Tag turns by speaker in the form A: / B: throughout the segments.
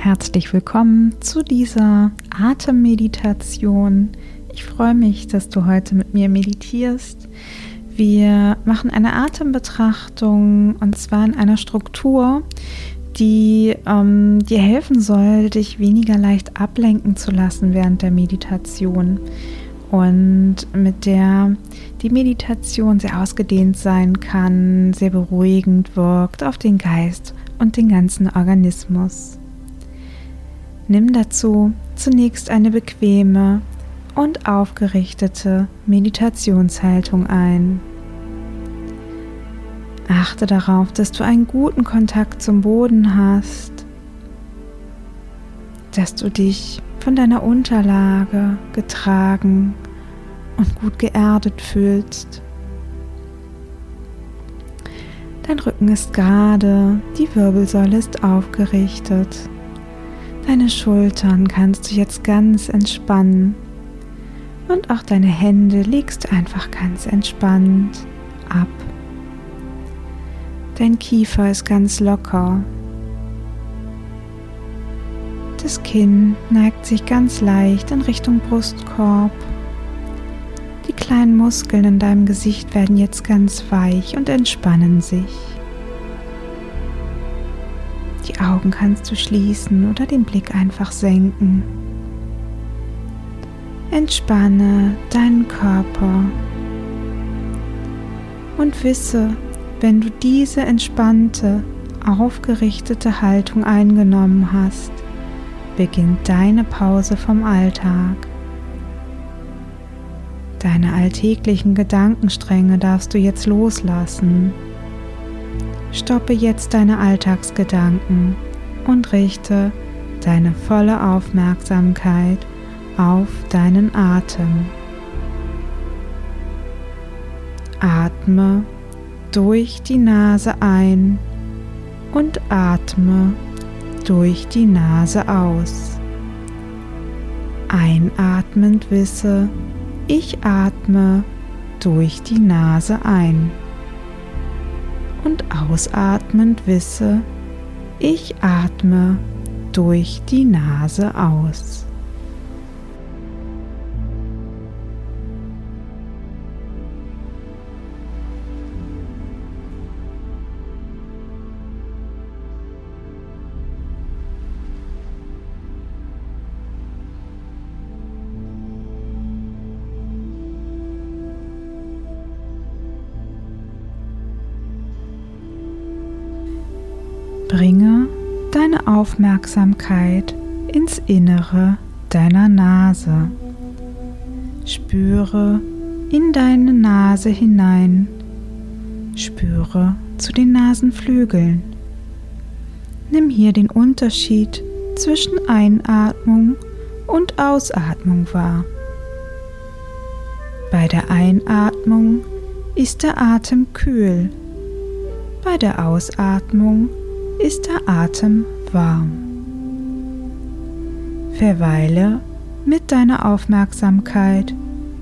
A: Herzlich willkommen zu dieser Atemmeditation. Ich freue mich, dass du heute mit mir meditierst. Wir machen eine Atembetrachtung und zwar in einer Struktur, die ähm, dir helfen soll, dich weniger leicht ablenken zu lassen während der Meditation und mit der die Meditation sehr ausgedehnt sein kann, sehr beruhigend wirkt auf den Geist und den ganzen Organismus. Nimm dazu zunächst eine bequeme und aufgerichtete Meditationshaltung ein. Achte darauf, dass du einen guten Kontakt zum Boden hast, dass du dich von deiner Unterlage getragen und gut geerdet fühlst. Dein Rücken ist gerade, die Wirbelsäule ist aufgerichtet. Deine Schultern kannst du jetzt ganz entspannen und auch deine Hände legst du einfach ganz entspannt ab. Dein Kiefer ist ganz locker. Das Kinn neigt sich ganz leicht in Richtung Brustkorb. Die kleinen Muskeln in deinem Gesicht werden jetzt ganz weich und entspannen sich. Die Augen kannst du schließen oder den Blick einfach senken. Entspanne deinen Körper und wisse, wenn du diese entspannte, aufgerichtete Haltung eingenommen hast, beginnt deine Pause vom Alltag. Deine alltäglichen Gedankenstränge darfst du jetzt loslassen Stoppe jetzt deine Alltagsgedanken und richte deine volle Aufmerksamkeit auf deinen Atem. Atme durch die Nase ein und atme durch die Nase aus. Einatmend wisse, ich atme durch die Nase ein und ausatmend wisse, ich atme durch die Nase aus. Bringe deine Aufmerksamkeit ins Innere deiner Nase. Spüre in deine Nase hinein. Spüre zu den Nasenflügeln. Nimm hier den Unterschied zwischen Einatmung und Ausatmung wahr. Bei der Einatmung ist der Atem kühl, bei der Ausatmung ist der Atem warm. Verweile mit deiner Aufmerksamkeit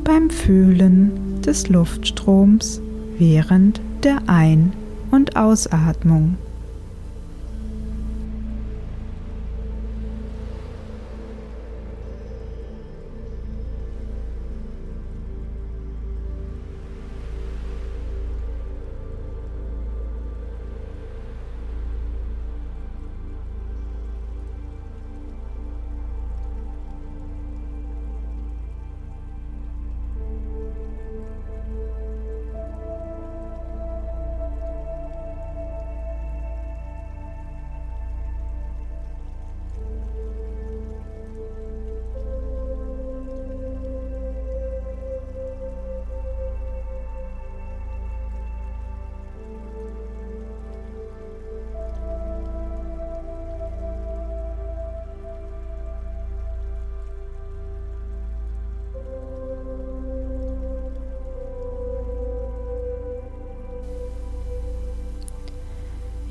A: beim Fühlen des Luftstroms während der Ein- und Ausatmung.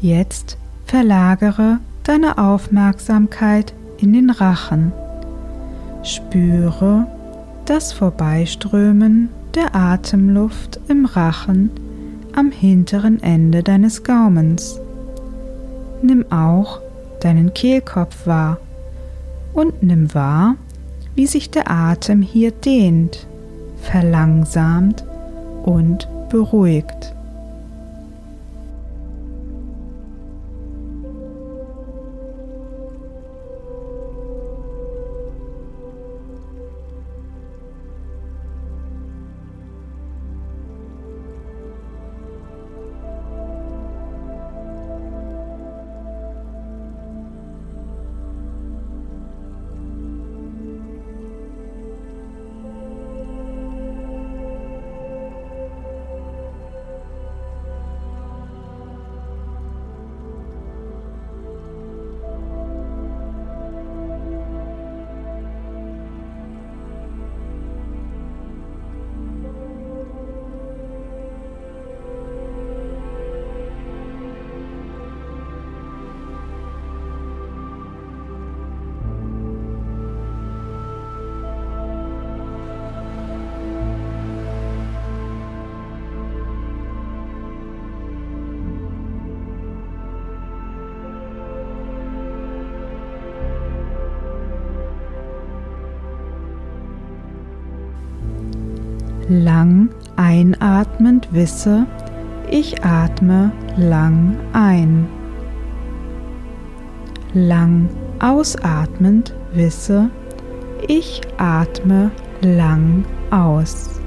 A: Jetzt verlagere deine Aufmerksamkeit in den Rachen. Spüre das Vorbeiströmen der Atemluft im Rachen am hinteren Ende deines Gaumens. Nimm auch deinen Kehlkopf wahr und nimm wahr, wie sich der Atem hier dehnt, verlangsamt und beruhigt. Lang einatmend wisse, ich atme lang ein. Lang ausatmend wisse, ich atme lang aus.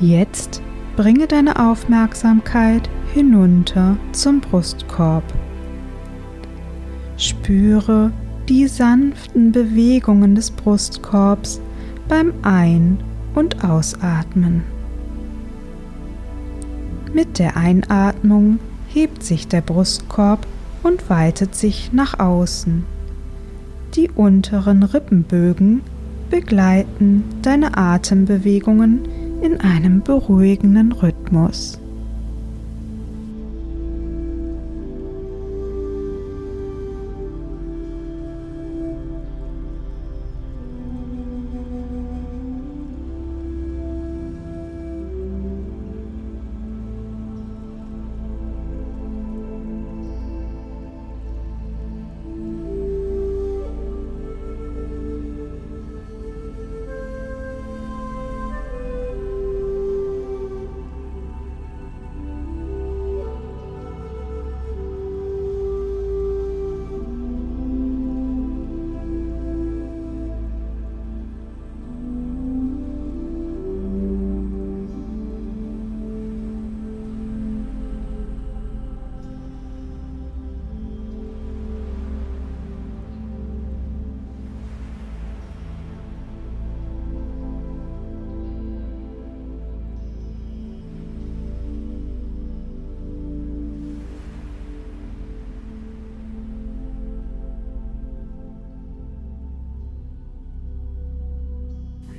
A: Jetzt bringe deine Aufmerksamkeit hinunter zum Brustkorb. Spüre die sanften Bewegungen des Brustkorbs beim Ein- und Ausatmen. Mit der Einatmung hebt sich der Brustkorb und weitet sich nach außen. Die unteren Rippenbögen begleiten deine Atembewegungen in einem beruhigenden Rhythmus.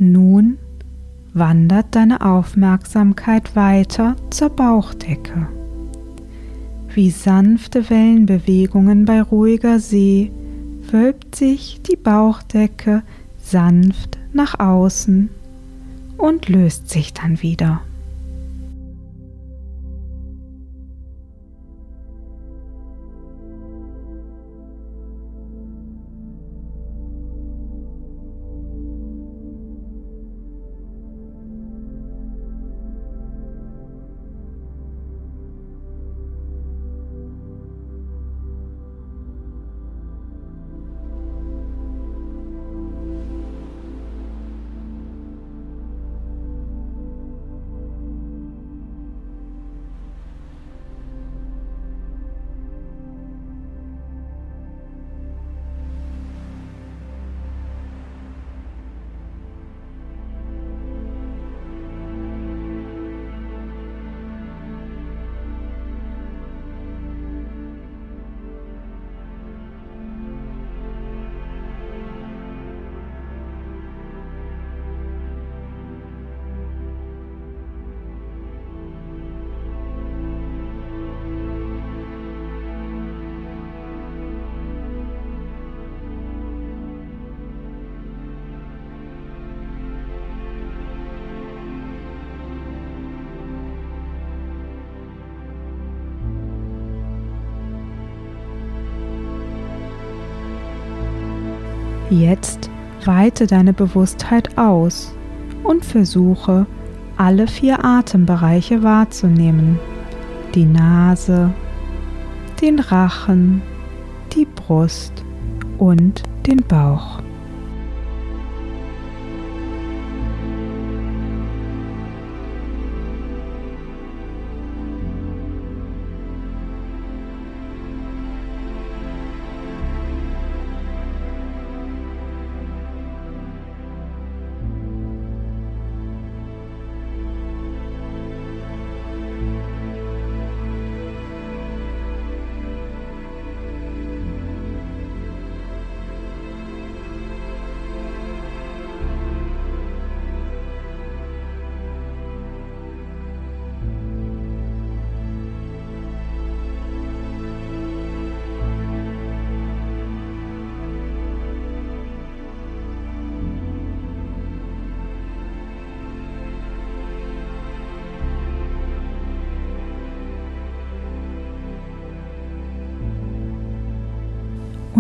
A: Nun wandert deine Aufmerksamkeit weiter zur Bauchdecke. Wie sanfte Wellenbewegungen bei ruhiger See wölbt sich die Bauchdecke sanft nach außen und löst sich dann wieder. Jetzt weite deine Bewusstheit aus und versuche, alle vier Atembereiche wahrzunehmen. Die Nase, den Rachen, die Brust und den Bauch.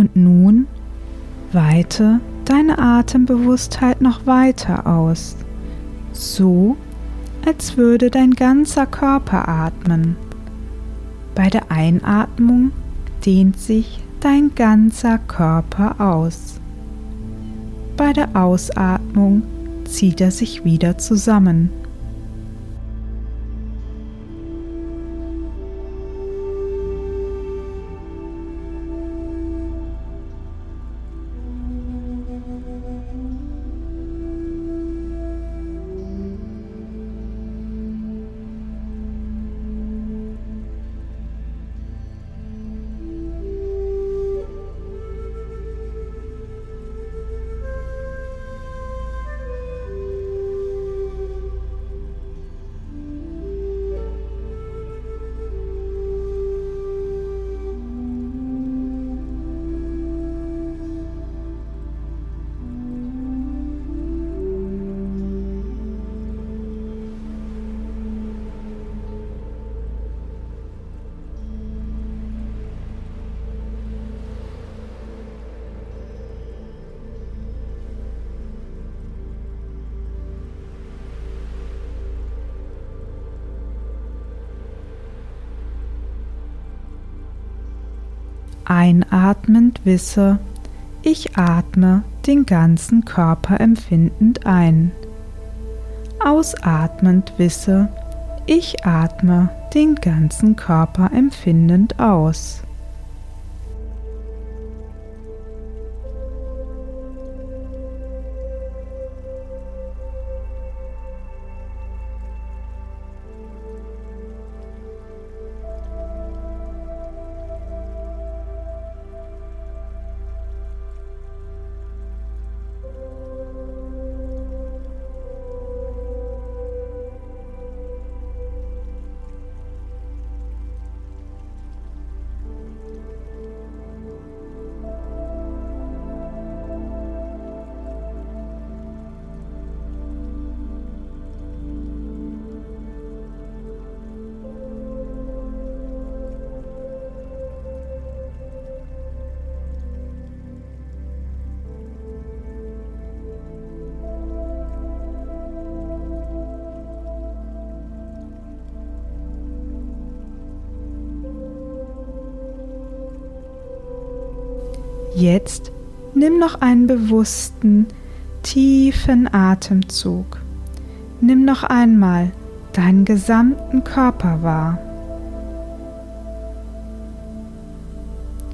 A: Und nun weite deine Atembewusstheit noch weiter aus, so als würde dein ganzer Körper atmen. Bei der Einatmung dehnt sich dein ganzer Körper aus. Bei der Ausatmung zieht er sich wieder zusammen. Einatmend wisse, ich atme den ganzen Körper empfindend ein. Ausatmend wisse, ich atme den ganzen Körper empfindend aus. Jetzt nimm noch einen bewussten, tiefen Atemzug. Nimm noch einmal deinen gesamten Körper wahr.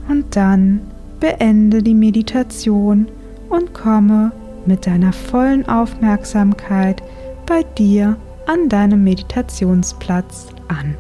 A: Und dann beende die Meditation und komme mit deiner vollen Aufmerksamkeit bei dir an deinem Meditationsplatz an.